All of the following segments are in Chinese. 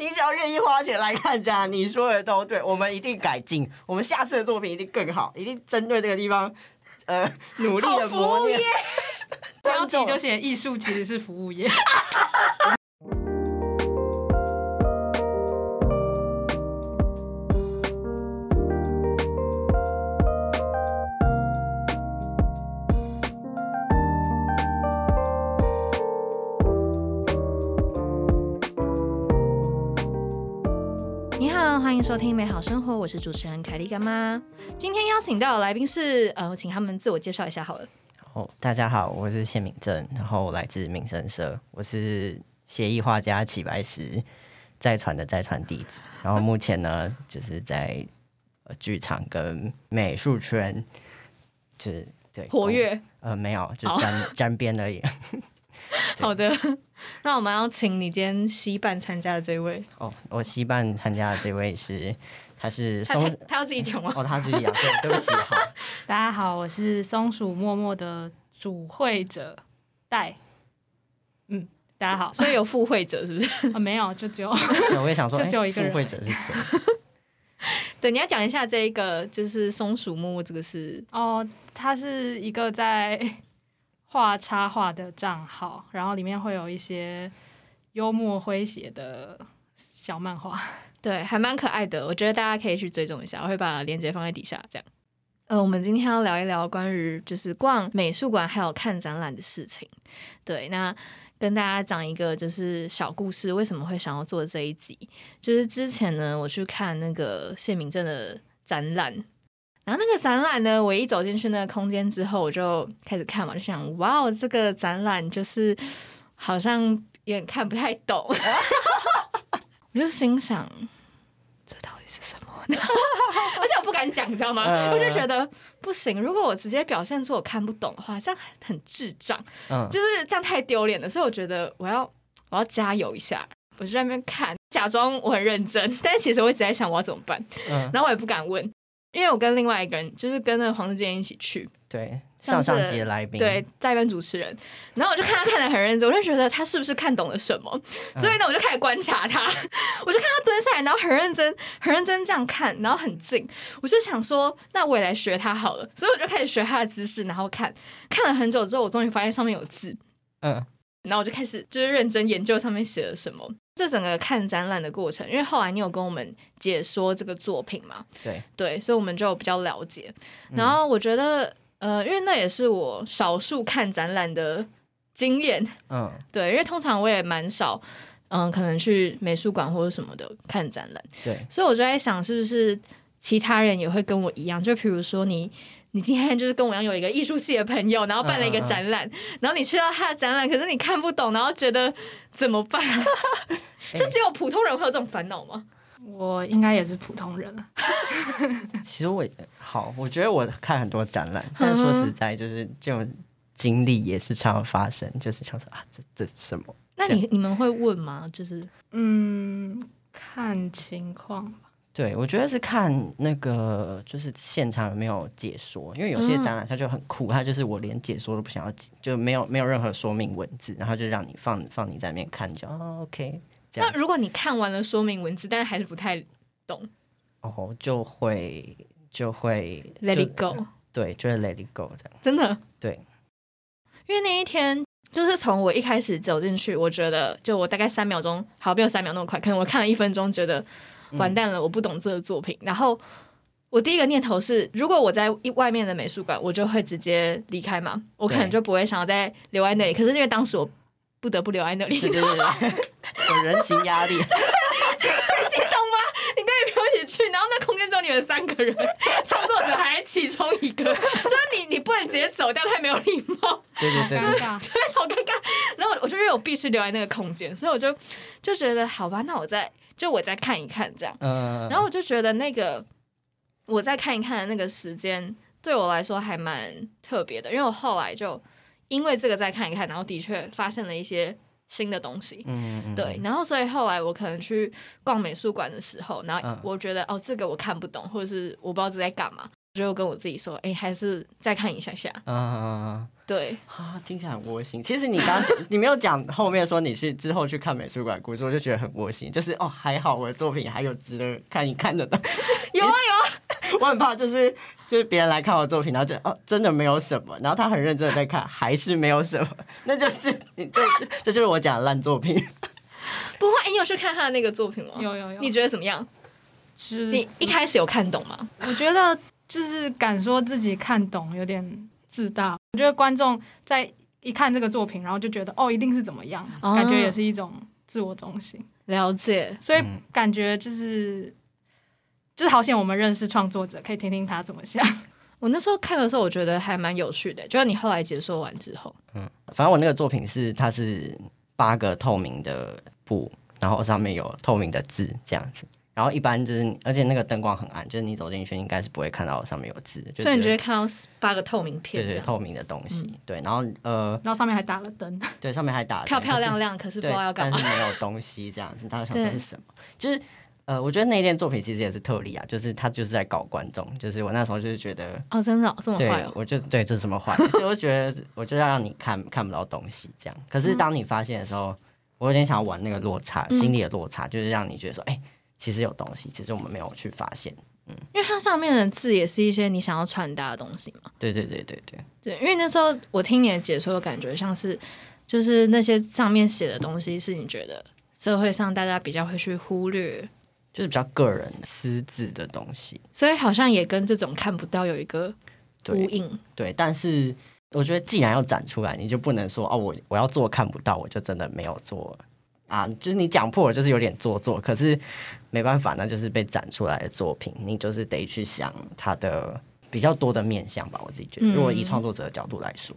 你只要愿意花钱来看展，你说的都对，我们一定改进，我们下次的作品一定更好，一定针对这个地方，呃，努力的磨练。标题就写艺术其实是服务业。欢迎收听美好生活，我是主持人凯莉干妈。今天邀请到的来宾是，呃，我请他们自我介绍一下好了。哦，大家好，我是谢敏正，然后来自民生社，我是协议画家齐白石在传的在传弟子，然后目前呢就是在剧场跟美术圈，就是对活跃，呃，没有，就沾沾边而已。好的，那我们要请你今天西办参加的这位哦，我西办参加的这位是，他是松，他要自己讲吗？哦，他自己讲，对，对不起，好，大家好，我是松鼠默默的主会者戴，嗯，大家好，所以有副会者是不是？啊，没有，就只有，我也想说，就只有一个副会者是谁？对，你要讲一下这一个，就是松鼠默默这个是哦，他是一个在。画插画的账号，然后里面会有一些幽默诙谐的小漫画，对，还蛮可爱的。我觉得大家可以去追踪一下，我会把链接放在底下。这样，呃，我们今天要聊一聊关于就是逛美术馆还有看展览的事情。对，那跟大家讲一个就是小故事，为什么会想要做这一集？就是之前呢，我去看那个谢明正的展览。然后那个展览呢，我一走进去那个空间之后，我就开始看嘛，就想哇哦，这个展览就是好像有点看不太懂，我就心想这到底是什么呢？而且我不敢讲，你知道吗？我就觉得不行，如果我直接表现出我看不懂的话，这样很智障，就是这样太丢脸了。所以我觉得我要我要加油一下，我就在那边看，假装我很认真，但是其实我一直在想我要怎么办，然后我也不敢问。因为我跟另外一个人，就是跟那个黄志坚一起去，对，上上节来宾，对，代班主持人，然后我就看他看的很认真，我就觉得他是不是看懂了什么，所以呢，我就开始观察他，我就看他蹲下来，然后很认真，很认真这样看，然后很近，我就想说，那我也来学他好了，所以我就开始学他的姿势，然后看，看了很久之后，我终于发现上面有字，嗯。然后我就开始就是认真研究上面写了什么。这整个看展览的过程，因为后来你有跟我们解说这个作品嘛？对对，所以我们就比较了解。然后我觉得，呃，因为那也是我少数看展览的经验。嗯，对，因为通常我也蛮少，嗯，可能去美术馆或者什么的看展览。对，所以我就在想，是不是其他人也会跟我一样？就比如说你。你今天就是跟我一样有一个艺术系的朋友，然后办了一个展览，然后你去到他的展览，可是你看不懂，然后觉得怎么办？是只有普通人会有这种烦恼吗？我应该也是普通人。其实我好，我觉得我看很多展览，但说实在，就是这种经历也是常发生，就是想说啊，这这什么？那你你们会问吗？就是嗯，看情况。对，我觉得是看那个，就是现场有没有解说，因为有些展览它就很酷，它就是我连解说都不想要，就没有没有任何说明文字，然后就让你放放你在那边看，就 OK。那如果你看完了说明文字，但是还是不太懂，哦，就会就会 Let it go，对，就是 Let it go 这样，真的对，因为那一天就是从我一开始走进去，我觉得就我大概三秒钟，好，没有三秒那么快，可能我看了一分钟，觉得。完蛋了，我不懂这个作品。然后我第一个念头是，如果我在外面的美术馆，我就会直接离开嘛，我可能就不会想要再留在那里。可是因为当时我不得不留在那里，对对对，有人情压力，你懂吗？你可以陪我一起去，然后那空间只有你们三个人，创作者还其中一个，就是你，你不能直接走掉，太没有礼貌，对对对，对，好尴尬。然后我就因为我必须留在那个空间，所以我就就觉得好吧，那我在。就我再看一看这样，然后我就觉得那个我再看一看的那个时间对我来说还蛮特别的，因为我后来就因为这个再看一看，然后的确发现了一些新的东西，嗯对，然后所以后来我可能去逛美术馆的时候，然后我觉得哦这个我看不懂，或者是我不知道这在干嘛，就就跟我自己说，哎、还是再看一下下。嗯。对，啊，听起来很窝心。其实你刚刚讲，你没有讲后面说你去之后去看美术馆故事，我就觉得很窝心。就是哦，还好我的作品还有值得看一看的。有啊有啊，我很怕就是就是别人来看我的作品，然后就哦真的没有什么，然后他很认真的在看，还是没有什么，那就是你这这就是我讲的烂作品。不会，哎你有去看他的那个作品吗？有有有，你觉得怎么样？你一开始有看懂吗？我觉得就是敢说自己看懂有点自大。我觉得观众在一看这个作品，然后就觉得哦一定是怎么样，哦感觉也是一种自我中心。了解，所以嗯感觉就是、就是好险我们认识创作者，可以听听他怎么想。我那时候看的时候，我觉得还蛮有趣的。就是你后来解说完之后，嗯反正我那个作品是它是八个透明的布，然后上面有透明的字这样子。然后一般就是，而且那个灯光很暗，就是你走进去应该是不会看到上面有字所以你只就会看到八个透明片对对，透明的东西，对，然后呃，然后上面还打了灯，对，上面还打了漂漂亮亮，可是不知道要，干嘛但是。没有东西这样子，大家想说对是什么？就是呃，我觉得那件作品其实也是特例啊，就是他就是在搞观众，就是我那时候就是觉得，哦，真的哦、这么坏哦，我就对这是什么坏，就我觉得我就要让你看看不到东西这样。可是当你发现的时候，我有点想要玩那个落差，嗯心理的落差，就是让你觉得说，哎、其实有东西，只是我们没有去发现。嗯因为它上面的字也是一些你想要传达的东西嘛。对对对对对，对，因为那时候我听你的解说，的感觉像是，就是那些上面写的东西，是你觉得社会上大家比较会去忽略，就是比较个人私自的东西。所以好像也跟这种看不到有一个呼对应。对，但是我觉得既然要展出来，你就不能说哦，我我要做看不到，我就真的没有做啊。就是你讲破了，就是有点做作，可是没办法，那就是被展出来的作品，你就是得去想它的比较多的面向吧。我自己觉得，嗯如果以创作者的角度来说，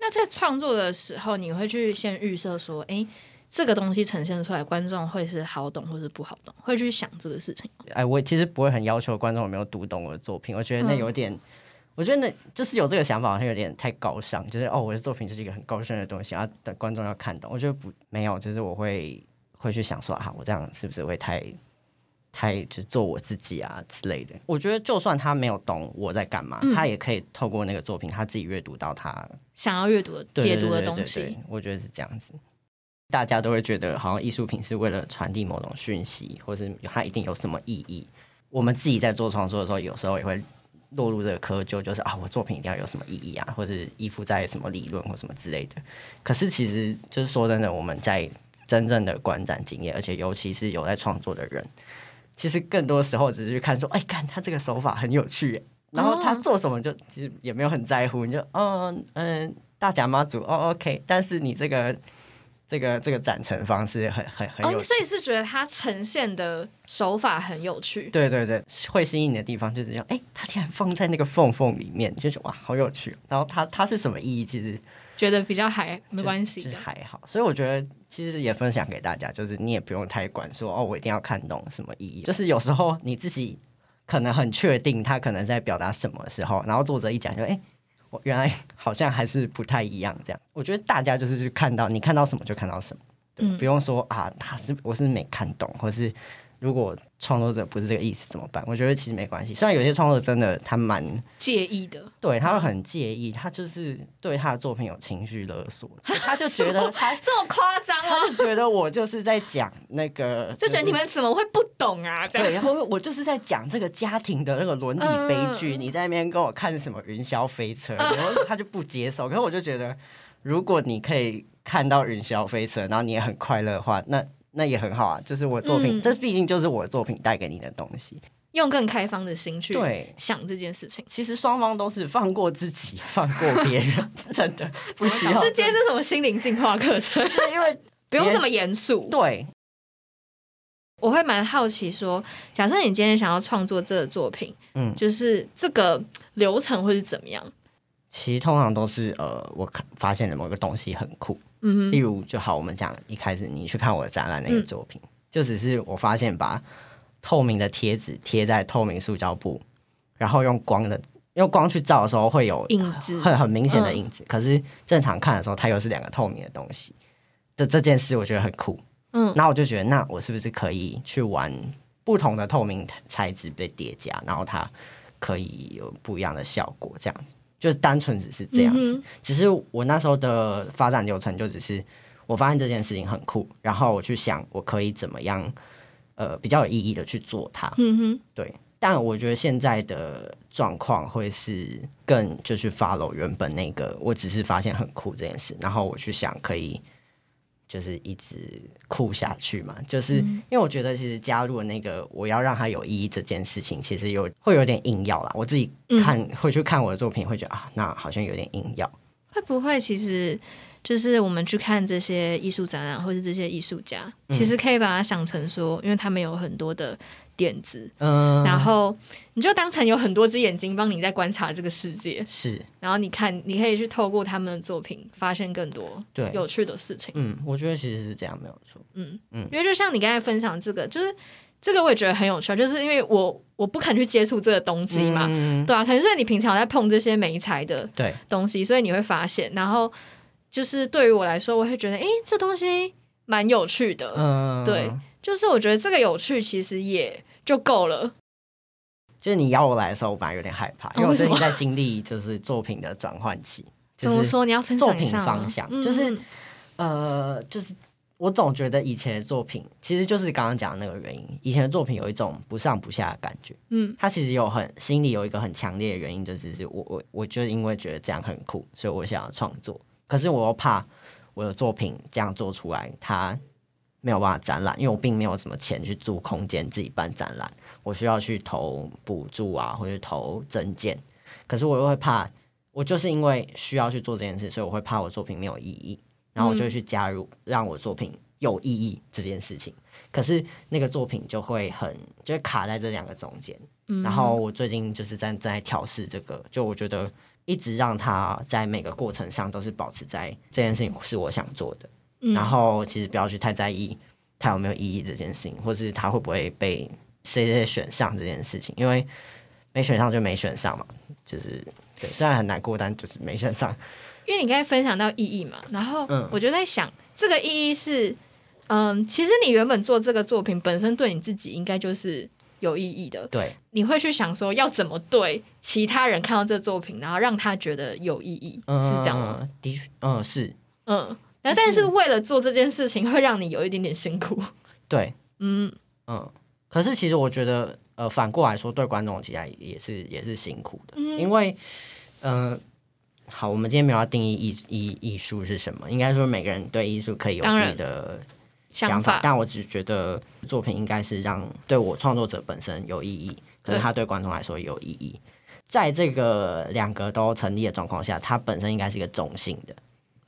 那在创作的时候，你会去先预设说，诶，这个东西呈现出来，观众会是好懂或是不好懂，会去想这个事情吗。哎，我其实不会很要求观众有没有读懂我的作品，我觉得那嗯有点。我觉得那就是有这个想法，好像有点太高尚，就是哦，我的作品就是一个很高深的东西，然后，等观众要看懂。我觉得不没有，就是我会会去想说啊，我这样是不是会太太就是做我自己啊之类的。我觉得就算他没有懂我在干嘛，嗯他也可以透过那个作品，他自己阅读到他想要阅读的、解读的东西对对，我觉得是这样子。大家都会觉得好像艺术品是为了传递某种讯息，或是它一定有什么意义。我们自己在做创作的时候，有时候也会落入这个窠臼，就是啊，我作品一定要有什么意义啊，或者依附在什么理论或什么之类的。可是其实就是说真的，我们在真正的观展经验，而且尤其是有在创作的人，其实更多时候只是去看说，哎，看他这个手法很有趣，然后他做什么就其实也没有很在乎，你就嗯嗯大甲妈祖哦 OK，但是你这个这个这个展陈方式很很很有哦，所以是觉得它呈现的手法很有趣。对对对，会吸引你的地方就是这样，哎，它竟然放在那个缝缝里面，就是哇，好有趣。然后它它是什么意义？其实觉得比较还没关系就是。还好。所以我觉得其实也分享给大家，就是你也不用太管说哦，我一定要看懂什么意义。就是有时候你自己可能很确定他可能在表达什么的时候，然后作者一讲就哎。我原来好像还是不太一样，这样。我觉得大家就是去看到你看到什么就看到什么，对，嗯不用说啊，他是我是没看懂，或是如果创作者不是这个意思怎么办？我觉得其实没关系。虽然有些创作者真的他蛮介意的，对，他会很介意，他就是对他的作品有情绪勒索，他就觉得他 这么夸张他？就觉得我就是在讲那个，就觉得你们怎么会不懂啊？对，然后我就是在讲这个家庭的那个伦理悲剧，嗯你在那边跟我看什么云霄飞车，然后他就不接受。可是我就觉得，如果你可以看到云霄飞车，然后你也很快乐的话，那那也很好啊。就是我作品，嗯这毕竟就是我作品带给你的东西。用更开放的心去对想这件事情。其实双方都是放过自己，放过别人，真的不需要。这今天是什么心灵进化课程？就是因为不用这么严肃。对我会蛮好奇说，假设你今天想要创作这个作品，嗯就是这个流程会是怎么样？其实通常都是呃，我看发现了某个东西很酷，嗯，例如就好，我们讲一开始你去看我的展览那个作品，就只是我发现把透明的贴纸贴在透明塑胶布，然后用光的用光去照的时候会有影子很很明显的影子，可是正常看的时候它又是两个透明的东西。这这件事我觉得很酷，嗯那我就觉得那我是不是可以去玩不同的透明材质被叠加，然后它可以有不一样的效果，这样子。就是单纯只是这样子，嗯只是我那时候的发展流程就只是我发现这件事情很酷，然后我去想我可以怎么样，呃，比较有意义的去做它。嗯哼，对，但我觉得现在的状况会是更就去 follow 原本那个，我只是发现很酷这件事，然后我去想可以就是一直酷下去嘛，就是因为我觉得其实加入了那个我要让它有意义这件事情，其实有会有点硬要啦。我自己看、会去看我的作品，会觉得啊，那好像有点硬要。会不会其实就是我们去看这些艺术展览或者这些艺术家，嗯其实可以把它想成说，因为他们有很多的点子，嗯，然后你就当成有很多只眼睛帮你在观察这个世界，是。然后你看，你可以去透过他们的作品发现更多对，有趣的事情。嗯，我觉得其实是这样，没有错。嗯。嗯。因为就像你刚才分享这个，就是这个我也觉得很有趣，就是因为我我不肯去接触这个东西嘛，嗯，对啊，可能是你平常在碰这些美材的对，东西，所以你会发现，然后就是对于我来说，我会觉得，诶，这东西蛮有趣的，嗯，对，就是我觉得这个有趣其实也就够了。就是你邀我来的时候，我本来有点害怕，因为我最近在经历就是作品的转换期，就是怎么说？你要分享作品方向嗯就是嗯呃，就是我总觉得以前的作品，其实就是刚刚讲的那个原因，以前的作品有一种不上不下的感觉，嗯。他其实有很心里有一个很强烈的原因，就只是我我我就因为觉得这样很酷，所以我想要创作，可是我又怕我的作品这样做出来，它没有办法展览，因为我并没有什么钱去租空间自己办展览，我需要去投补助啊，或者投增建，可是我又会怕，我就是因为需要去做这件事，所以我会怕我作品没有意义，然后我就去加入让我作品有意义这件事情。可是那个作品就会很就会卡在这两个中间，嗯。然后我最近就是在在调试这个，就我觉得一直让它在每个过程上都是保持在这件事情是我想做的，嗯然后其实不要去太在意它有没有意义这件事情，或是它会不会被谁谁谁选上这件事情，因为没选上就没选上嘛，就是对，虽然很难过，但就是没选上。因为你刚才分享到意义嘛，然后嗯我就在想，这个意义是，嗯，其实你原本做这个作品本身对你自己应该就是有意义的，对，你会去想说要怎么对其他人看到这个作品，然后让他觉得有意义，嗯，是这样吗？？的确，嗯，是嗯，然后但是为了做这件事情，会让你有一点点辛苦，对，嗯嗯。可是其实我觉得，呃，反过来说，对观众其实也是也是辛苦的，嗯因为，嗯、好，我们今天没有要定义艺艺艺术是什么，应该说每个人对艺术可以有自己的想想法，但我只觉得作品应该是让对我创作者本身有意义，可是对它对观众来说有意义。在这个两个都成立的状况下，它本身应该是一个中性的，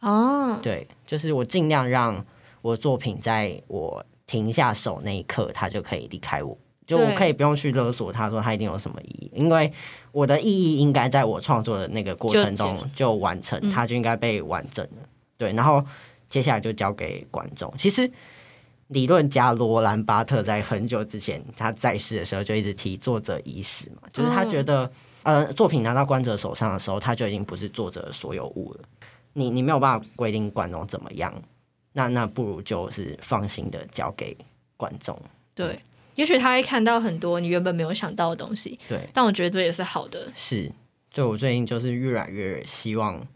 哦，对，就是我尽量让我的作品在我停下手那一刻，它就可以离开我，就我可以不用去勒索他说他一定有什么意义，因为我的意义应该在我创作的那个过程中就完成，嗯它就应该被完整了。对，然后接下来就交给观众。其实理论家罗兰巴特在很久之前他在世的时候就一直提作者已死嘛，就是他觉得、呃作品拿到观者手上的时候，他就已经不是作者的所有物了。你你没有办法规定观众怎么样，那那不如就是放心的交给观众。对，也许他会看到很多你原本没有想到的东西，对，但我觉得这也是好的，是，就我最近就是越来越希望，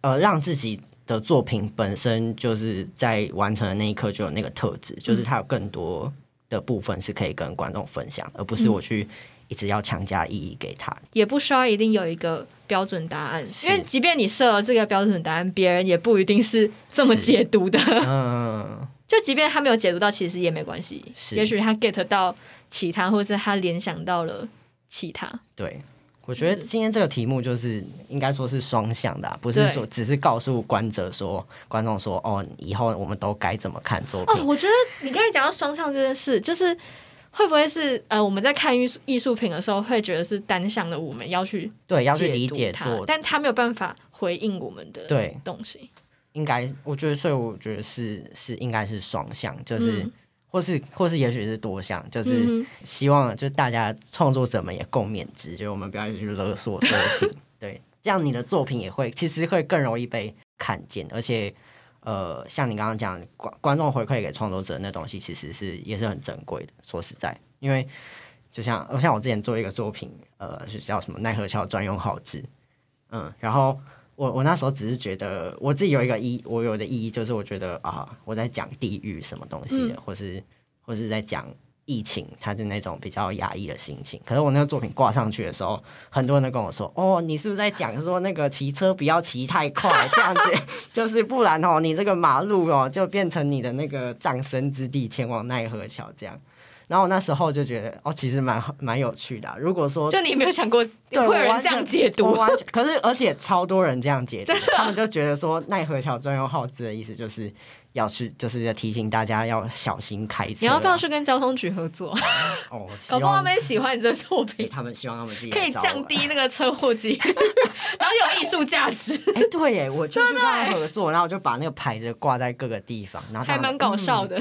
呃，让自己的作品本身就是在完成的那一刻就有那个特质，就是它有更多的部分是可以跟观众分享，而不是我去一直要强加意义给他。也不需要一定有一个标准答案，因为即便你设了这个标准答案，别人也不一定是这么解读的。嗯，就即便他没有解读到，其实也没关系，也许他 get 到其他，或者是他联想到了其他。对。我觉得今天这个题目就是应该说是双向的啊、不是说只是告诉观者说，观众说哦，以后我们都该怎么看作品。哦，我觉得你刚才讲到双向这件事，就是会不会是呃我们在看艺术艺术品的时候，会觉得是单向的，我们要去对，要去理解它，但他没有办法回应我们的对。东西。应该，我觉得，所以我觉得是是应该是双向，就是、嗯。或是或是也许是多项，就是希望就大家创作者们也共勉之，就我们不要一直去勒索作品，对，这样你的作品也会其实会更容易被看见，而且呃，像你刚刚讲观观众回馈给创作者那东西，其实是也是很珍贵的。说实在，因为就像像我之前做一个作品，呃，是叫什么奈何桥专用号志，嗯，然后我我那时候只是觉得我自己有一个意，我有的意义就是我觉得啊，我在讲地狱什么东西的，或是或是在讲。疫情，他的那种比较压抑的心情。可是我那个作品挂上去的时候，很多人都跟我说：“哦，你是不是在讲说那个骑车不要骑太快，这样子 就是不然哦，你这个马路哦就变成你的那个葬身之地，前往奈何桥这样。”然后我那时候就觉得，哦，其实蛮蛮有趣的。如果说就你没有想过会有人这样解读，完全可是而且超多人这样解读，他们就觉得说奈何桥专用号字的意思就是。要去，就是要提醒大家要小心开车。你要不要去跟交通局合作？哦，搞不好他们喜欢你这作品，他们希望他们自己可以降低那个车祸机，然后有艺术价值。哎，对耶，我就去跟他合作，然后我就把那个牌子挂在各个地方，然后还蛮搞笑的。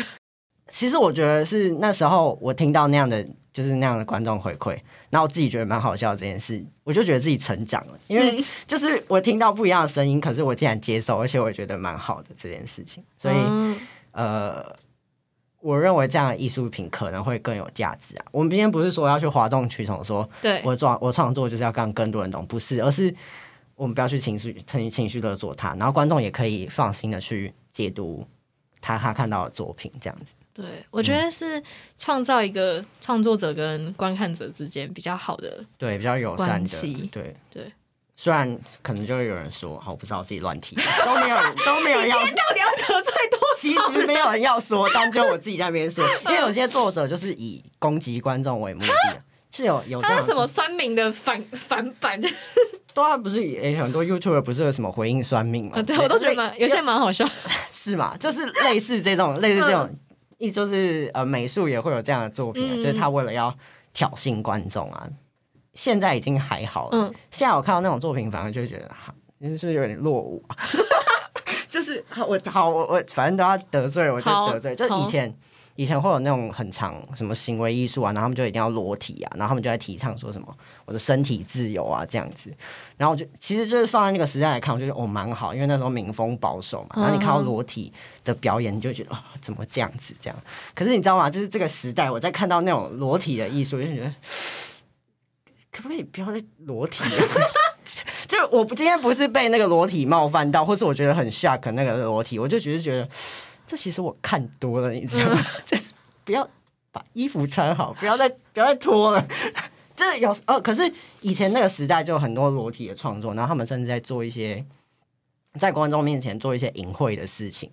其实我觉得是那时候我听到那样的，就是那样的观众回馈。然后我自己觉得蛮好笑这件事，我就觉得自己成长了，因为就是我听到不一样的声音，可是我竟然接受，而且我觉得蛮好的这件事情。所以，呃，我认为这样的艺术品可能会更有价值啊。我们今天不是说要去哗众取宠，说对我创我创作就是要让更多人懂，不是，而是我们不要去情绪情情绪勒索他，然后观众也可以放心的去解读他他看到的作品，这样子。对，我觉得是创造一个创作者跟观看者之间比较好的，对，比较友善的，对对。虽然可能就会有人说，好，我不知道自己乱提，都没有都没有人要，到底要得罪多少？其实没有人要说，但就我自己在那边说，因为有些作者就是以攻击观众为目的，是有有。他是什么酸民的反反版？对啊，不是诶，很多 YouTube 不是有什么回应酸民吗？对我都觉得蛮有些蛮好笑，是吗？就是类似这种类似这种。意就是呃，美术也会有这样的作品，就是他为了要挑衅观众啊。现在已经还好了，现在我看到那种作品，反而就会觉得，好，是不是有点落伍？就是我好，我我反正都要得罪，我就得罪。就以前。以前会有那种很长什么行为艺术啊，然后他们就一定要裸体啊，然后他们就在提倡说什么我的身体自由啊这样子，然后我就其实就是放在那个时代来看，我觉得哦蛮好，因为那时候民风保守嘛，然后你看到裸体的表演，你就觉得啊怎么这样子这样？可是你知道吗？就是这个时代，我在看到那种裸体的艺术，就觉得可不可以不要再裸体？就我今天不是被那个裸体冒犯到，或是我觉得很 shock 那个裸体，我就只是觉得。这其实我看多了，你知道吗？就是不要把衣服穿好，不要再不要再脱了。就是有哦，可是以前那个时代就有很多裸体的创作，然后他们甚至在做一些在观众面前做一些淫秽的事情。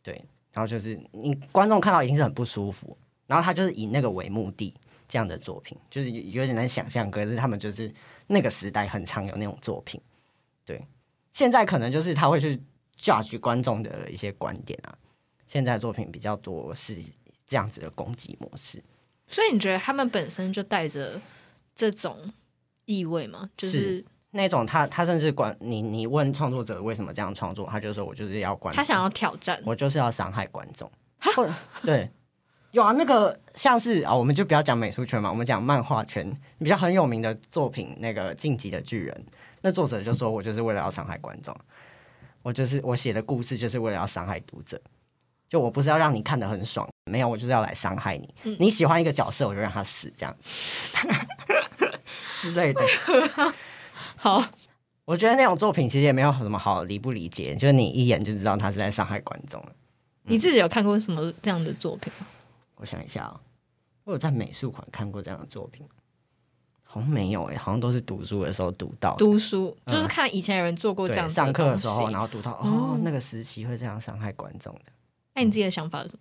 对，然后就是你观众看到一定是很不舒服，然后他就是以那个为目的这样的作品，就是有点难想象。可是他们就是那个时代很常有那种作品。对，现在可能就是他会去 judge 观众的一些观点啊。现在作品比较多是这样子的攻击模式，所以你觉得他们本身就带着这种意味吗？就是那种他他甚至管你，你问创作者为什么这样创作，他就说我就是要观，他想要挑战，我就是要伤害观众。对，有啊，那个像是啊，我们就不要讲美术圈嘛，我们讲漫画圈比较很有名的作品，那个《晋级的巨人》，那作者就说我就是为了要伤害观众，我就是我写的故事就是为了要伤害读者。就我不是要让你看得很爽，没有，我就是要来伤害你。你喜欢一个角色，我就让他死，这样 之类的。好，我觉得那种作品其实也没有什么好理不理解，就是你一眼就知道他是在伤害观众了。你自己有看过什么这样的作品吗？我想一下啊，我有在美术馆看过这样的作品，好像没有诶，好像都是读书的时候读到。读书就是看以前有人做过这样上课的时候，然后读到哦，那个时期会这样伤害观众的。那你自己的想法是什么？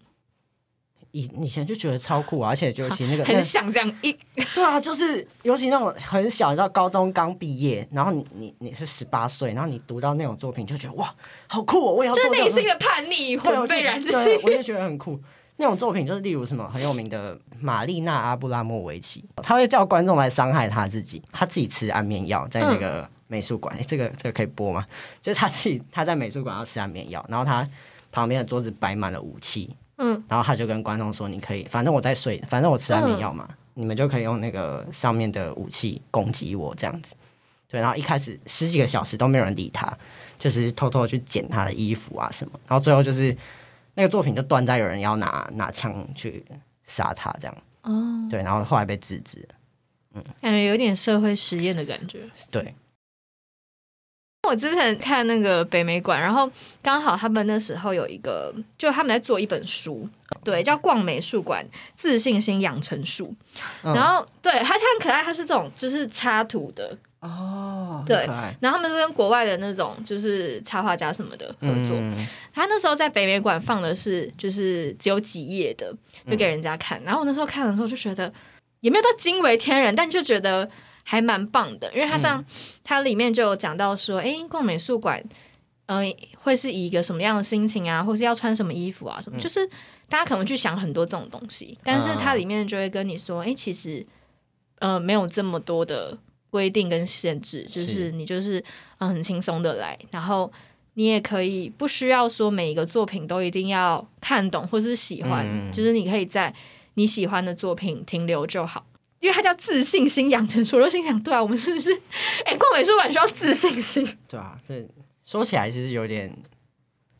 以以前就觉得超酷，而且尤其那个很想这样一，对啊，就是尤其那种很小，你知道高中刚毕业，然后你你你是十八岁，然后你读到那种作品，就觉得哇，好酷哦！我也要做。就内心的叛逆会被燃起，我就觉得很酷。那种作品就是例如什么很有名的玛丽娜阿布拉莫维奇，他会叫观众来伤害他自己，他自己吃安眠药在那个美术馆。哎，这个这个可以播吗？就是他自己他在美术馆要吃安眠药，然后他。旁边的桌子摆满了武器，嗯，然后他就跟观众说：“你可以，反正我在睡，反正我吃安眠药嘛，你们就可以用那个上面的武器攻击我这样子。”对，然后一开始十几个小时都没有人理他，就是偷偷去捡他的衣服啊什么，然后最后就是那个作品就断在有人要拿拿枪去杀他这样。哦，对，然后后来被制止了。感觉有点社会实验的感觉。对，我之前看那个北美馆，然后刚好他们那时候有一个，就他们在做一本书，对，叫《逛美术馆自信心养成术》。嗯然后对它它很可爱，它是这种就是插图的，哦，对然后他们是跟国外的那种就是插画家什么的合作。嗯他那时候在北美馆放的是就是只有几页的，就给人家嗯看。然后我那时候看的时候就觉得也没有到惊为天人，但就觉得还蛮棒的，因为它嗯。像、它里面就有讲到说，诶，逛美术馆，呃，会是以一个什么样的心情啊，或是要穿什么衣服啊，什么，嗯。就是大家可能去想很多这种东西，但是它里面就会跟你说，诶，其实呃没有这么多的规定跟限制，就是是。你就是嗯很轻松的来，然后。你也可以不需要说每一个作品都一定要看懂或是喜欢，嗯。就是你可以在你喜欢的作品停留就好。因为它叫自信心养成术，我就心想，对啊，我们是不是？哎、逛美术馆需要自信心。对啊，这说起来其实有点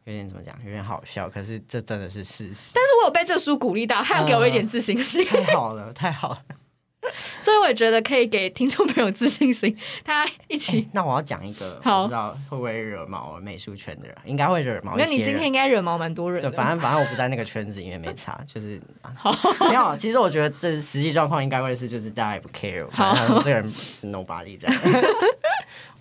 有点怎么讲，有点好笑，可是这真的是事实。但是我有被这书鼓励到，他有给我一点自信心，太好了，太好了。所以我也觉得可以给听众朋友自信心，大家一起。那我要讲一个，我不知道会不会惹毛美术圈的人，应该会惹毛。那你今天应该惹毛蛮多人对，的。反正反正我不在那个圈子里面，没差，就是没有。其实我觉得这实际状况应该会是，就是大家也不 care，好反正这个人是 nobody 这样。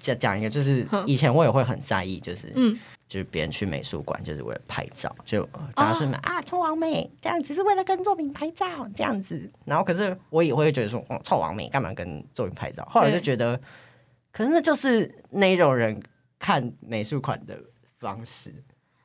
讲讲一个，就是以前我也会很在意，就是嗯就是别人去美术馆就是为了拍照，就呃大家说啊臭王美这样只是为了跟作品拍照这样子，然后可是我也会觉得说哦臭王美干嘛跟作品拍照？后来就觉得，可是那就是那种人看美术馆的方式。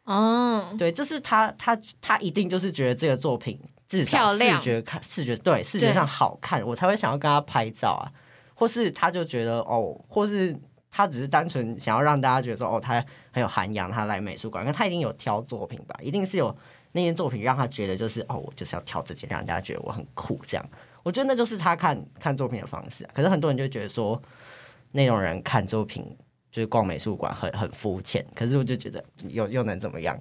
哦，对，就是他他他一定就是觉得这个作品至少视觉看视觉对视觉上好看，我才会想要跟他拍照啊，或是他就觉得哦，或是他只是单纯想要让大家觉得说哦，他很有涵养，他来美术馆，那他一定有挑作品吧，一定是有那件作品让他觉得就是哦，我就是要挑这件，让人家觉得我很酷这样。我觉得那就是他看看作品的方式、可是很多人就觉得说，那种人看作品就是逛美术馆很很肤浅。可是我就觉得又又能怎么样？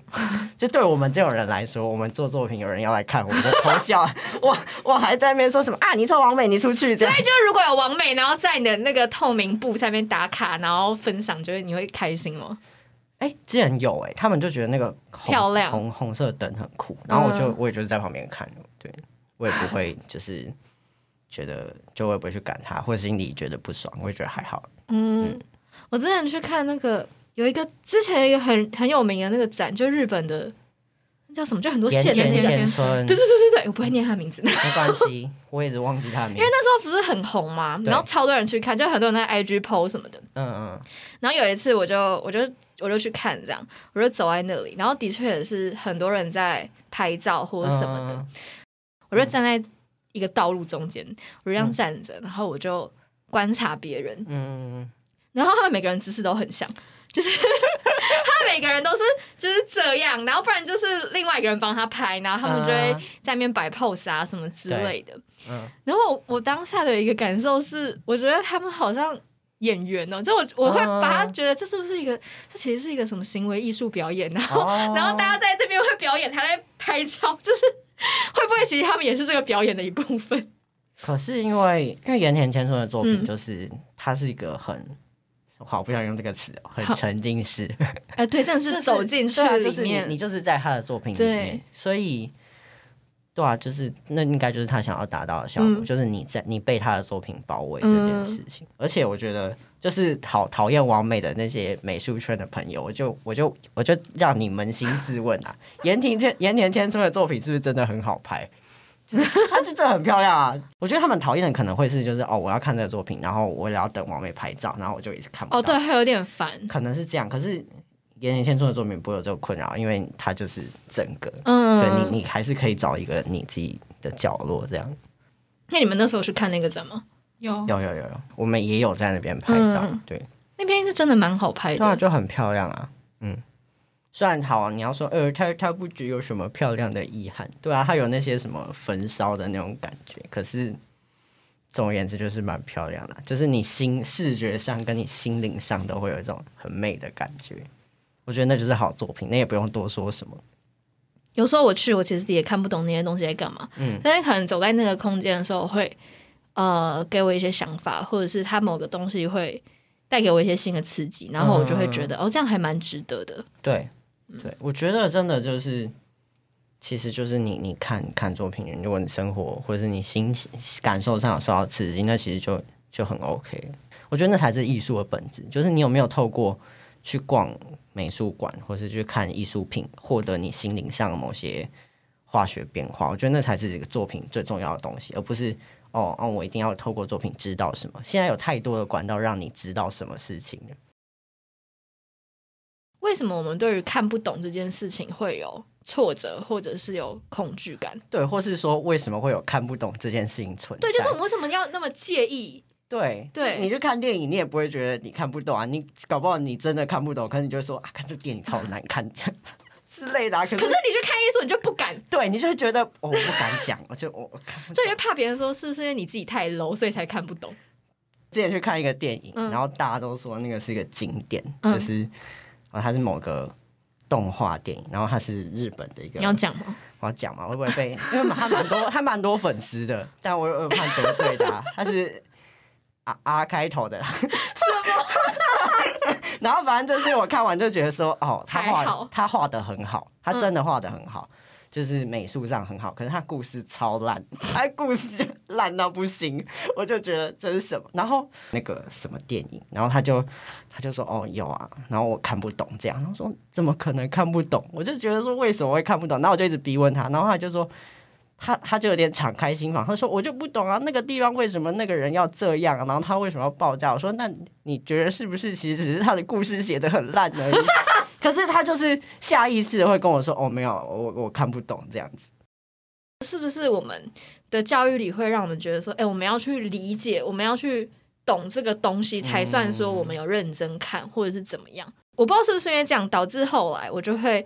就对我们这种人来说，我们做作品有人要来看，我们就偷笑。我我还在那边说什么啊？你臭王美，你出去。所以就如果有王美，然后在你的那个透明布上面打卡，然后分享，觉得你会开心吗？哎、之前有哎、他们就觉得那个红漂亮红红色灯很酷，然后我就、嗯我也就是在旁边看，对我也不会就是觉得就我也不会去赶他，或者心里觉得不爽，我也觉得还好。嗯，我之前去看那个有一个之前有一个很很有名的那个展，就日本的那叫什么，就很多盐线的那个。田千对对对对对，我不会念他名字。没关系，我一直忘记他的名字。因为那时候不是很红嘛，然后超多人去看，就很多人在 IG PO 什么的。嗯嗯，然后有一次我就我就我就去看这样，我就走在那里，然后的确也是很多人在拍照或者什么的，嗯我就站在一个道路中间，我就这样站着，然后我就观察别人，嗯，然后他们每个人姿势都很像，就是 他们每个人都是就是这样，然后不然就是另外一个人帮他拍，然后他们就会嗯在那边摆 pose 啊什么之类的。嗯然后我我当下的一个感受是，我觉得他们好像演员哦，就我我会把他觉得这是不是一个，这其实是一个什么行为艺术表演，然后、哦然后大家在这边会表演，他在拍照，就是 会不会其实他们也是这个表演的一部分？可是因为因为岩田千春的作品嗯就是、他是一个很。好，不想用这个词哦，很沉浸式，哎、对，真的就是走进去对啊，就是你你就是在他的作品里面，所以对啊，就是那应该就是他想要达到的效果，嗯。就是你在你被他的作品包围这件事情。而且我觉得，就是讨讨厌完美的那些美术圈的朋友，我就我就我就让你扪心自问啊，盐田千盐田千春的作品是不是真的很好拍？就是他就真的很漂亮啊！我觉得他们讨厌的可能会是就是哦，我要看这个作品，然后我也要等王美拍照，然后我就一直看不到。哦，对，还有点烦。可能是这样，可是岩田千春的作品不会有这个困扰，因为它就是整个，嗯，对你你还是可以找一个你自己的角落这样。那你们那时候去看那个展吗？有有有有有，我们也有在那边拍照，嗯对，那边是真的蛮好拍的对。就很漂亮啊，嗯。虽然好，你要说，呃，它它不只有什么漂亮的遗憾，对啊，它有那些什么焚烧的那种感觉，可是总而言之就是蛮漂亮的，就是你心视觉上跟你心灵上都会有一种很美的感觉。我觉得那就是好作品，那也不用多说什么。有时候我去，我其实也看不懂那些东西在干嘛，嗯但是可能走在那个空间的时候会，呃，给我一些想法，或者是他某个东西会带给我一些新的刺激，然后我就会觉得，哦，这样还蛮值得的。对，对，我觉得真的就是，其实就是你你看看作品，如果你生活或者是你心情感受上有受到刺激，那其实就就很 OK。我觉得那才是艺术的本质，就是你有没有透过去逛美术馆，或是去看艺术品，获得你心灵上的某些化学变化。我觉得那才是这个作品最重要的东西，而不是哦哦，我一定要透过作品知道什么。现在有太多的管道让你知道什么事情了。为什么我们对于看不懂这件事情会有挫折，或者是有恐惧感？对，或是说为什么会有看不懂这件事情存在？对，就是我们为什么要那么介意？对对你去看电影，你也不会觉得你看不懂啊。你搞不好你真的看不懂，可是你就说啊，看这电影超难看这样子之类的、啊。可是可是你去看艺术，你就不敢，对你就会觉得、哦我不敢讲，我就我我看。就因为怕别人说是不是因为你自己太 low，所以才看不懂。之前去看一个电影，嗯然后大家都说那个是一个经典，嗯就是啊，它是某个动画电影，然后它是日本的一个。你要讲吗？我要讲嘛？会不会被？因为他蛮多，他蛮多粉丝的，但我有怕得罪他。他是啊啊开头的，什么？然后反正就是我看完就觉得说，哦，他画他画的很好，他真的画的很好，就是美术上很好。可是他故事超烂，他故事烂到不行，我就觉得这是什么？然后那个什么电影，然后他就他就说，哦，有啊，然后我看不懂这样，然后说怎么可能看不懂？我就觉得说为什么会看不懂？然后我就一直逼问他，然后他就说。他他就有点敞开心房，他说我就不懂啊，那个地方为什么那个人要这样、然后他为什么要爆炸？我说那你觉得是不是其实只是他的故事写的很烂而已？可是他就是下意识的会跟我说哦没有，我我看不懂这样子。是不是我们的教育里会让我们觉得说，哎、我们要去理解，我们要去懂这个东西，才算说我们有认真看，或者是怎么样？我不知道是不是因为这样导致后来我就会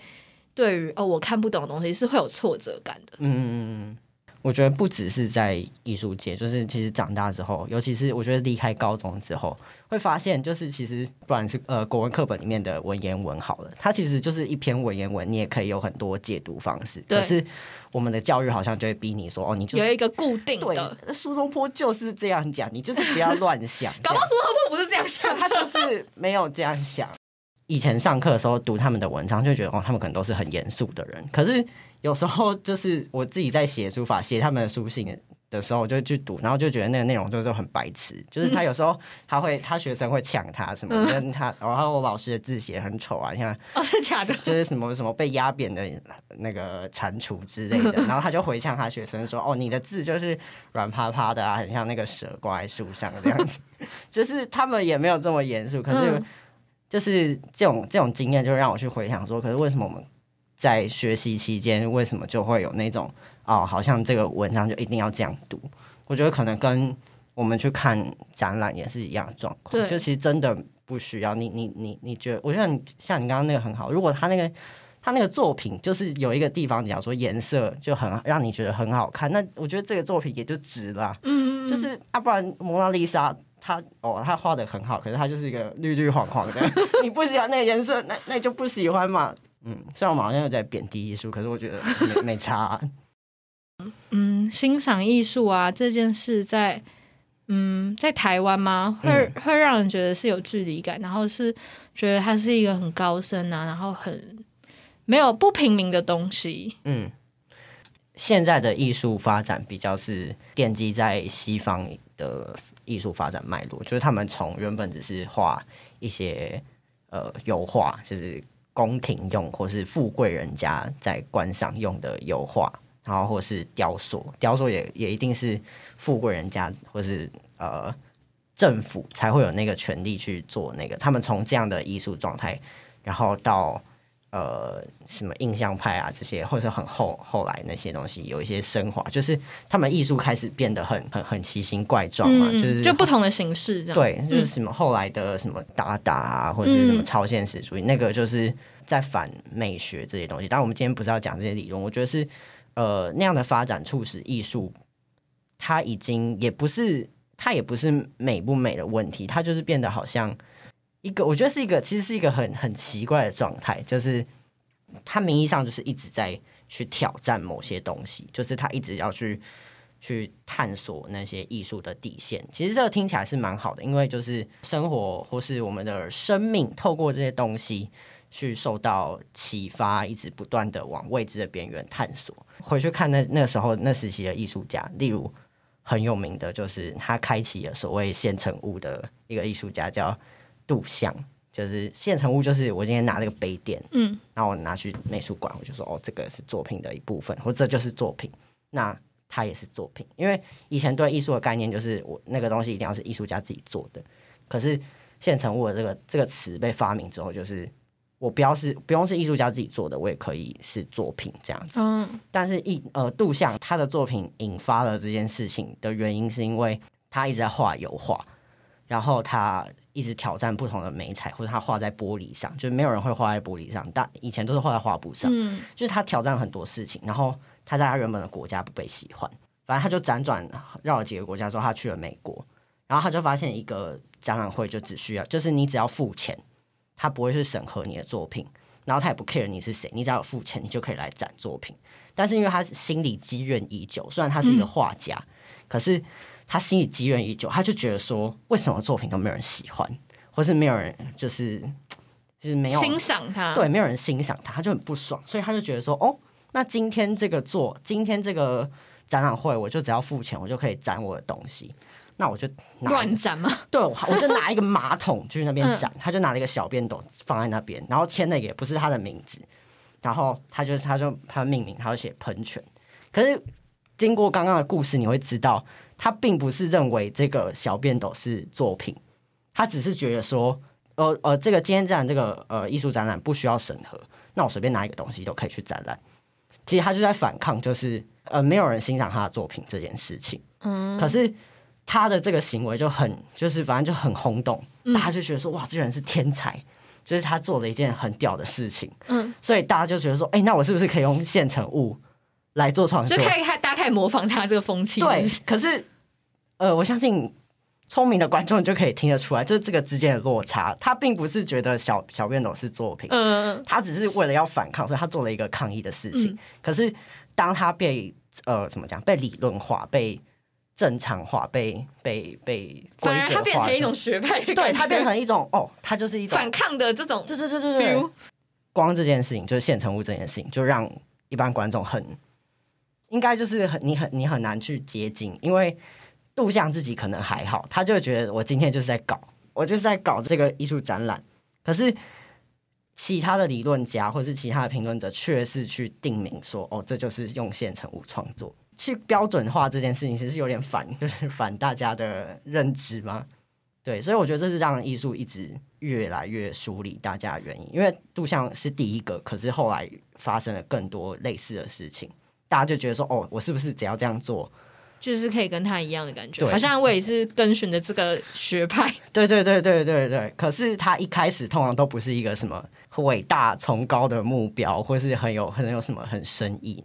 对于哦我看不懂的东西是会有挫折感的。嗯嗯，我觉得不只是在艺术界，就是其实长大之后，尤其是我觉得离开高中之后，会发现就是其实不管是呃国文课本里面的文言文好了，它其实就是一篇文言文，你也可以有很多解读方式。可是我们的教育好像就会逼你说，哦，你就是有一个固定的，对，苏东坡就是这样讲，你就是不要乱想。搞不好苏东坡不是这样想他就是没有这样想。以前上课的时候读他们的文章，就觉得哦，他们可能都是很严肃的人。可是有时候就是我自己在写书法、写他们的书信的时候，我就去读，然后就觉得那个内容就是很白痴。就是他有时候他会，他学生会抢他什么，跟他，然后我老师的字写很丑啊，像哦，是假的？就是什么什么被压扁的那个蟾蜍之类的，然后他就回呛他学生说：“哦，你的字就是软趴趴的啊，很像那个蛇挂在树上这样子。”就是他们也没有这么严肃，可是嗯就是这种这种经验，就让我去回想说，可是为什么我们在学习期间，为什么就会有那种哦，好像这个文章就一定要这样读？我觉得可能跟我们去看展览也是一样的状况，对就其实真的不需要你你你你觉得，我觉得你像你刚刚那个很好，如果他那个他那个作品就是有一个地方，假如说颜色就很让你觉得很好看，那我觉得这个作品也就值了啊。嗯，就是啊，不然蒙娜丽莎她哦，他画的很好，可是他就是一个绿绿黄黄的，你不喜欢那个颜色，那那就不喜欢嘛。嗯，虽然我们好像有在贬低艺术，可是我觉得没没差啊、嗯，欣赏艺术啊这件事在嗯在台湾吗？会、嗯会让人觉得是有距离感，然后是觉得它是一个很高深啊，然后很没有不平民的东西。嗯，现在的艺术发展比较是奠基在西方的艺术发展脉络，就是他们从原本只是画一些呃油画，就是宫廷用或是富贵人家在观赏用的油画，然后或是雕塑，雕塑也也一定是富贵人家或是呃政府才会有那个权利去做那个。他们从这样的艺术状态，然后到呃什么印象派啊这些，或者很后后来那些东西有一些升华，就是他们艺术开始变得很很很奇形怪状嘛，嗯，就是就不同的形式这样。对，就是什么后来的什么达达啊，或者是什么超现实主义，那个就是在反美学这些东西。但，我们今天不是要讲这些理论，我觉得是呃那样的发展促使艺术，它已经也不是它也不是美不美的问题，它就是变得好像一个，我觉得是一个其实是一个很很奇怪的状态，就是他名义上就是一直在去挑战某些东西，就是他一直要去去探索那些艺术的底线。其实这个听起来是蛮好的，因为就是生活或是我们的生命，透过这些东西去受到启发，一直不断的往未知的边缘探索。回去看那那时候那时期的艺术家，例如很有名的就是他开启了所谓现成物的一个艺术家，叫杜象。就是现成物，就是我今天拿了个杯垫，嗯，然后我拿去美术馆，我就说哦，这个是作品的一部分，或者这就是作品，那它也是作品。因为以前对艺术的概念就是我那个东西一定要是艺术家自己做的，可是现成物的这个这个词被发明之后，就是我不要是不用是艺术家自己做的，我也可以是作品这样子。嗯，但是艺呃杜象他的作品引发了这件事情的原因，是因为他一直在画油画，然后他。一直挑战不同的美彩，或者他画在玻璃上，就是没有人会画在玻璃上，但以前都是画在画布上。嗯，就是他挑战很多事情，然后他在他原本的国家不被喜欢，反正他就辗转绕了几个国家之后，他去了美国，然后他就发现一个展览会就只需要，就是你只要付钱，他不会去审核你的作品，然后他也不 care 你是谁，你只要付钱，你就可以来展作品。但是因为他心里积怨已久，虽然他是一个画家，可是。他心里积怨已久，他就觉得说，为什么作品都没有人喜欢，或是没有人就是就是没有欣赏他，对，没有人欣赏他，他就很不爽，所以他就觉得说，哦，那今天这个做，今天这个展览会，我就只要付钱，我就可以展我的东西，那我就乱展吗？对，我就拿一个马桶去那边 展，他就拿了一个小便斗放在那边，然后签的也不是他的名字，然后他就他就他命名，他就写喷泉，可是经过刚刚的故事，你会知道。他并不是认为这个小便斗是作品，他只是觉得说，呃呃，这个今天这样这个呃艺术展览不需要审核，那我随便拿一个东西都可以去展览。其实他就在反抗，就是呃没有人欣赏他的作品这件事情。嗯，可是他的这个行为就很就是反正就很轰动，大家就觉得说哇，这个人是天才，就是他做了一件很屌的事情。嗯，所以大家就觉得说，哎，那我是不是可以用现成物？来做创作，家开始模仿他这个风气。对，可是，呃，我相信聪明的观众就可以听得出来，就是这个之间的落差。他并不是觉得小小便斗是作品，嗯，他只是为了要反抗，所以他做了一个抗议的事情。可是，当他被呃怎么讲，被理论化、被正常化、被被被规则化，他变成一种学派，对他变成一种哦，他就是一种反抗的这种，对对对对对。光这件事情，就是现成物这件事情，就让一般观众很。应该就是很你很你很难去接近，因为杜象自己可能还好，他就觉得我今天就是在搞，我就是在搞这个艺术展览。可是其他的理论家或是其他的评论者，却是去定名说，哦，这就是用现成物创作，去标准化这件事情，其实有点反，就是反大家的认知吗？对，所以我觉得这是让艺术一直越来越疏离大家的原因，因为杜象是第一个，可是后来发生了更多类似的事情。大家就觉得说，哦，我是不是只要这样做，就是可以跟他一样的感觉？好像我也是遵循的这个学派。对对对对对对。可是他一开始通常都不是一个什么伟大崇高的目标，或是很有很有什么很深意。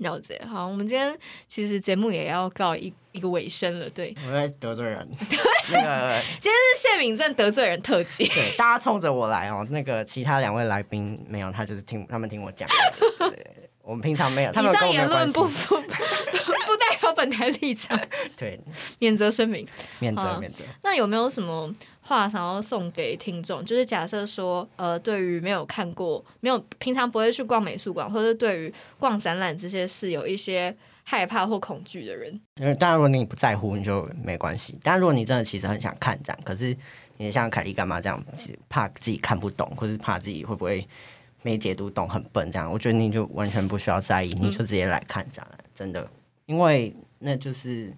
了解。好，我们今天其实节目也要告一一个尾声了。对，我在得罪人。对，那个今天是谢敏正得罪人特辑。对，大家冲着我来哦。那个其他两位来宾没有，他就是听他们听我讲。对。我们平常没有，他以上言论不不不代表本台立场，对，免责声明，免责免责。那有没有什么话想要送给听众？就是假设说，呃，对于没有看过、没有平常不会去逛美术馆，或者对于逛展览这些事有一些害怕或恐惧的人，因为当然如果你不在乎，你就没关系。但如果你真的其实很想看展，可是你像凯莉干嘛这样，怕自己看不懂，或是怕自己会不会？没解读懂很笨，这样我觉得你就完全不需要在意，你就直接来看展览，真的，因为那就是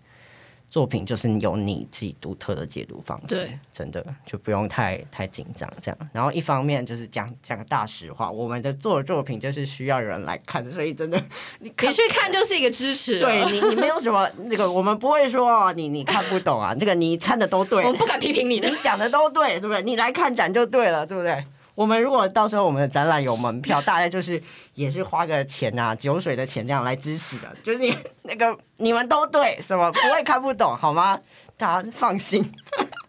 作品，就是有你自己独特的解读方式，真的就不用太太紧张这样。然后一方面就是讲讲个大实话，我们的做作品就是需要有人来看，所以真的 你你去看就是一个支持，对你你没有什么那个，我们不会说你你看不懂啊，这个你看的都对，我们不敢批评你，你讲的都对，对不对？你来看展就对了，对不对？我们如果到时候我们的展览有门票，大概就是也是花个钱啊，酒水的钱这样来支持的。就是你那个你们都对，什么不会看不懂好吗？大家放心。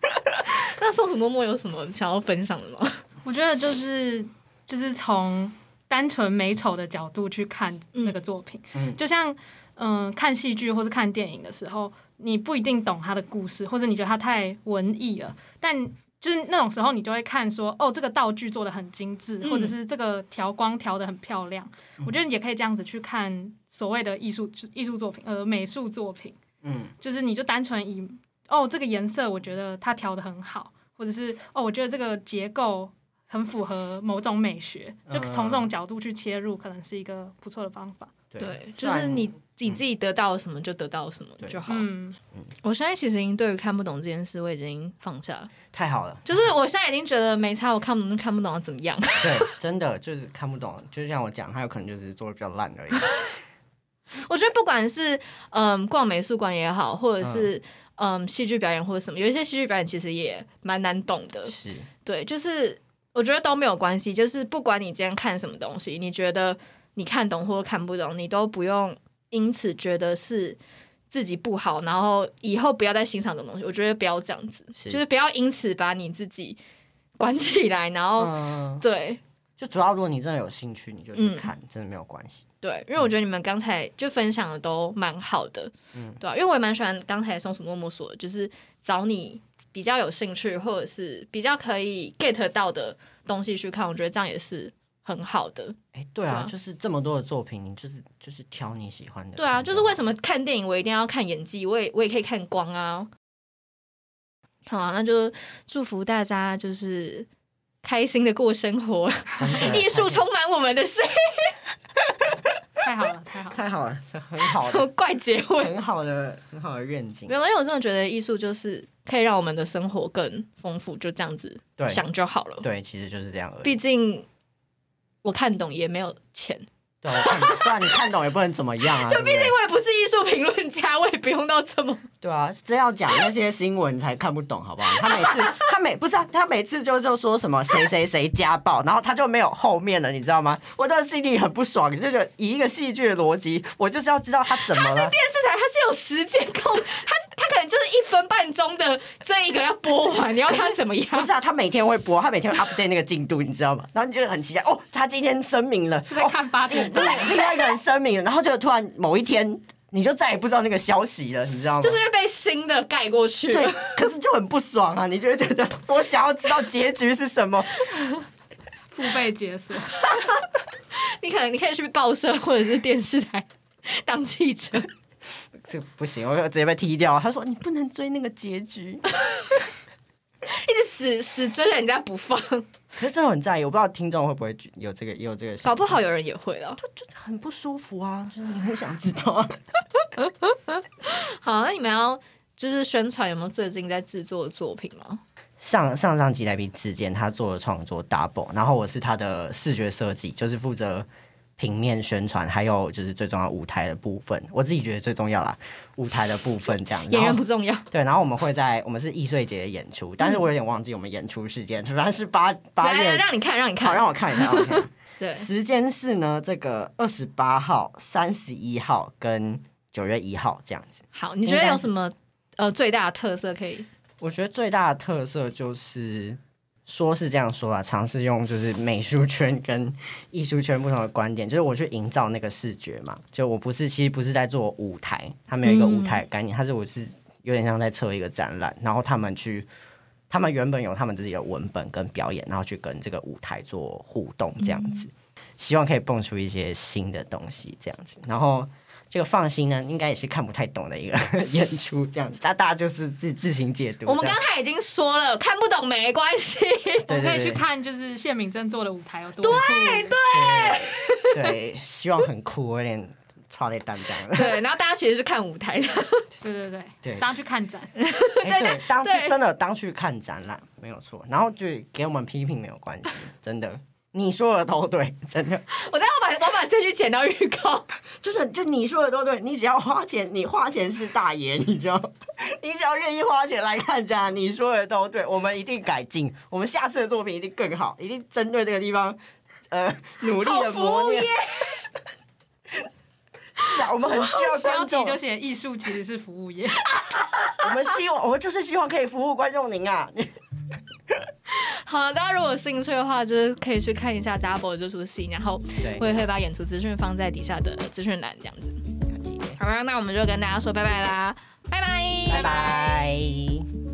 那松鼠默默有什么想要分享的吗？我觉得就是就是从单纯美丑的角度去看那个作品，嗯就像嗯、看戏剧或是看电影的时候，你不一定懂他的故事，或者你觉得他太文艺了，但就是那种时候，你就会看说，哦，这个道具做的很精致，嗯或者是这个调光调的很漂亮。我觉得也可以这样子去看所谓的艺术艺术作品，呃，美术作品，嗯。就是你就单纯以哦这个颜色，我觉得它调的很好，或者是哦我觉得这个结构很符合某种美学，就从这种角度去切入，可能是一个不错的方法。对，就是你你自己得到了什么就得到什么就好。嗯，我现在其实已经对于看不懂这件事，我已经放下了。太好了，就是我现在已经觉得没差，我看不懂就看不懂要怎么样。对，真的就是看不懂，就像我讲，他有可能就是做的比较烂而已。我觉得不管是嗯逛美术馆也好，或者是嗯戏剧表演或者什么，有一些戏剧表演其实也蛮难懂的。是，对，就是我觉得都没有关系，就是不管你今天看什么东西，你觉得你看懂或者看不懂，你都不用因此觉得是自己不好，然后以后不要再欣赏这种东西。我觉得不要这样子，是就是不要因此把你自己关起来，然后、嗯，对。就主要如果你真的有兴趣，你就去嗯看，真的没有关系。对，因为我觉得你们刚才就分享的都蛮好的，嗯对啊，因为我也蛮喜欢刚才松鼠默默说的，就是找你比较有兴趣或者是比较可以 get 到的东西去看，我觉得这样也是很好的。哎，对啊，对啊就是这么多的作品，你就是就是挑你喜欢的。对啊，就是为什么？看电影我一定要看演技，我也我也可以看光啊。好啊，那就祝福大家就是开心的过生活，艺术充满我们的心。太好了，太好了。太好了，这很好什么的，怪结尾？很好的，很好的愿景没。有，因为我真的觉得艺术就是可以让我们的生活更丰富，就这样子对想就好了。对，其实就是这样而已。毕竟我看懂也没有钱，对，我看，对啊，你看懂也不能怎么样啊。就毕竟我也不是艺术评论家，我也不用到这么。对啊，真要讲那些新闻才看不懂，好不好？他每次他每不是、啊、他每次就就说什么谁谁谁家暴，然后他就没有后面了，你知道吗？我的心里很不爽，就觉得以一个戏剧的逻辑，我就是要知道他怎么了。电视台他是有时间控，它它可能就是一分半钟的这一个要播完，你要看怎么样？不是啊，他每天会播，他每天会 update 那个进度，你知道吗？然后你就很期待哦，他今天声明了，是在看八点档对，另外一个人声明了，然后就突然某一天，你就再也不知道那个消息了，你知道吗？就是因为被新的盖过去对。，可是就很不爽啊！你就会觉得我想要知道结局是什么。付费解锁，你可能你可以去报社或者是电视台当记者。这不行，我直接被踢掉。他说你不能追那个结局，一直死死追着人家不放，可是这很在意，我不知道听众会不会有这个也有这个，搞不好有人也会了。就就很不舒服啊，就是你很想知道啊。好，那你们要就是宣传有没有最近在制作的作品吗？上上上集来宾之间，他做了创作 double，然后我是他的视觉设计，就是负责平面宣传，还有就是最重要舞台的部分，我自己觉得最重要啦，舞台的部分这样。演员不重要，对，然后我们会在我们是易碎节的演出，但是我有点忘记我们演出时间，反正是八八来来月。让你看，让你好，看。让我看一下，让我看一下。对，时间是呢，这个二十八号、三十一号跟九月一号这样子。好，你觉得有什么呃最大的特色可以？我觉得最大的特色就是，说是这样说啦，尝试用就是美术圈跟艺术圈不同的观点，就是我去营造那个视觉嘛。就我不是，其实不是在做舞台，他们有一个舞台概念，它是我是有点像在测一个展览，然后他们去。他们原本有他们自己的文本跟表演，然后去跟这个舞台做互动，这样子，希望可以蹦出一些新的东西，这样子。然后这个放心呢，应该也是看不太懂的一个 演出，这样子，大大家就是自自行解读。我们刚才已经说了，看不懂没关系。我们可以对。对对去看，就是谢敏正做的舞台有多酷。对 对，希望很酷，我有点超累蛋这样。对，然后大家其实是看舞台的，对对对，对。当去看展，哎，对，当去真的当去看展览没有错，然后就给我们批评没有关系，真的，你说的都对，真的，我待会把我把这句剪到预告。就是就你说的都对，你只要花钱，你花钱是大爷，你知道，你只要愿意花钱来看家，你说的都对，我们一定改进，我们下次的作品一定更好，一定针对这个地方，呃，努力的磨练。是啊，我们很需要标观众，题就写艺术其实是服务业。我们希望，我们就是希望可以服务观众您啊。好了，大家如果有兴趣的话，就是可以去看一下 Double 这出戏，然后对，我也会把演出资讯放在底下的资讯栏，这样子。好了，那我们就跟大家说拜拜啦，拜拜，拜拜。